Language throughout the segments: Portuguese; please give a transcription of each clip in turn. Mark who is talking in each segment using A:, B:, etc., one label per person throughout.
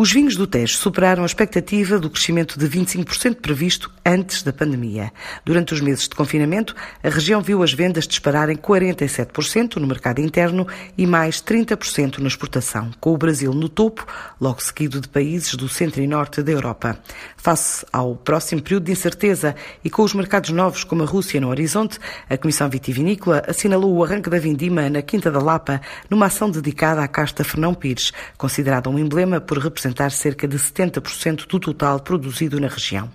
A: Os vinhos do Tejo superaram a expectativa do crescimento de 25% previsto antes da pandemia. Durante os meses de confinamento, a região viu as vendas dispararem 47% no mercado interno e mais 30% na exportação, com o Brasil no topo, logo seguido de países do centro e norte da Europa. Face ao próximo período de incerteza e com os mercados novos como a Rússia no horizonte, a Comissão Vitivinícola assinalou o arranque da vindima na Quinta da Lapa, numa ação dedicada à casta Fernão Pires, considerada um emblema por representar representar cerca de 70% do total produzido na região.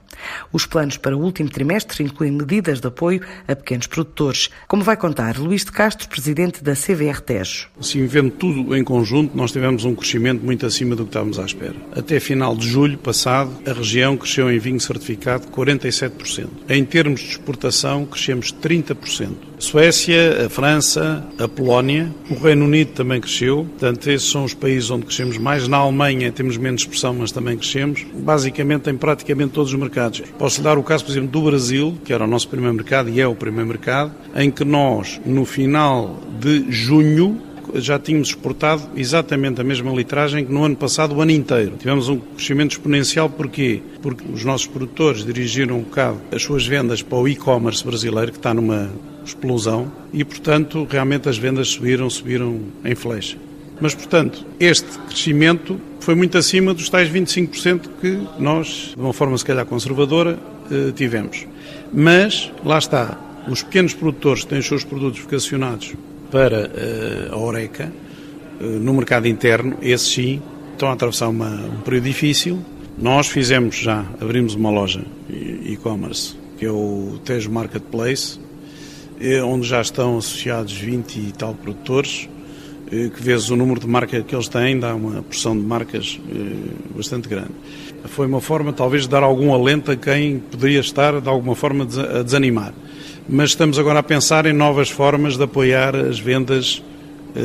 A: Os planos para o último trimestre incluem medidas de apoio a pequenos produtores, como vai contar Luís de Castro, presidente da CVR Tejo.
B: Assim, vendo tudo em conjunto, nós tivemos um crescimento muito acima do que estávamos à espera. Até final de julho passado, a região cresceu em vinho certificado 47%. Em termos de exportação, crescemos 30%. Suécia, a França, a Polónia, o Reino Unido também cresceu. Portanto, esses são os países onde crescemos mais. Na Alemanha temos menos expressão, mas também crescemos. Basicamente, em praticamente todos os mercados. Posso dar o caso, por exemplo, do Brasil, que era o nosso primeiro mercado e é o primeiro mercado, em que nós, no final de junho, já tínhamos exportado exatamente a mesma litragem que no ano passado, o ano inteiro. Tivemos um crescimento exponencial, porquê? Porque os nossos produtores dirigiram um bocado as suas vendas para o e-commerce brasileiro, que está numa explosão, e, portanto, realmente as vendas subiram, subiram em flecha. Mas, portanto, este crescimento foi muito acima dos tais 25% que nós, de uma forma se calhar conservadora, eh, tivemos. Mas, lá está, os pequenos produtores que têm os seus produtos vocacionados para eh, a Oreca, eh, no mercado interno, esses sim, estão a atravessar uma, um período difícil. Nós fizemos já, abrimos uma loja e-commerce, que é o Tejo Marketplace, onde já estão associados 20 e tal produtores, que vezes o número de marcas que eles têm dá uma porção de marcas eh, bastante grande. Foi uma forma, talvez, de dar algum alento a quem poderia estar, de alguma forma, a desanimar. Mas estamos agora a pensar em novas formas de apoiar as vendas eh,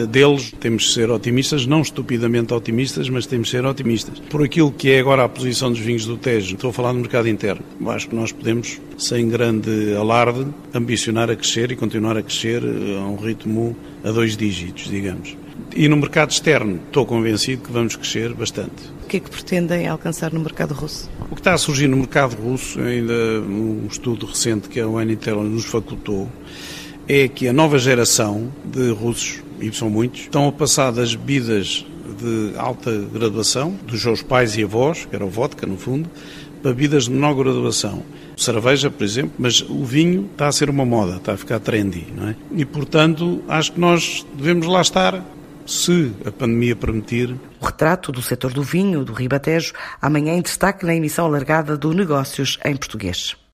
B: deles. Temos de ser otimistas, não estupidamente otimistas, mas temos de ser otimistas. Por aquilo que é agora a posição dos vinhos do Tejo, estou a falar do mercado interno. Acho que nós podemos, sem grande alarde, ambicionar a crescer e continuar a crescer eh, a um ritmo a dois dígitos, digamos. E no mercado externo, estou convencido que vamos crescer bastante.
A: O que é que pretendem alcançar no mercado russo?
B: O que está a surgir no mercado russo, ainda um estudo recente que a Unitel nos facultou, é que a nova geração de russos e são muitos, estão a passar das bebidas de alta graduação, dos seus pais e avós, que era o vodka no fundo, para bebidas de menor graduação. Cerveja, por exemplo, mas o vinho está a ser uma moda, está a ficar trendy, não é? E, portanto, acho que nós devemos lá estar, se a pandemia permitir.
A: O retrato do setor do vinho do Ribatejo, amanhã em destaque na emissão alargada do Negócios em Português.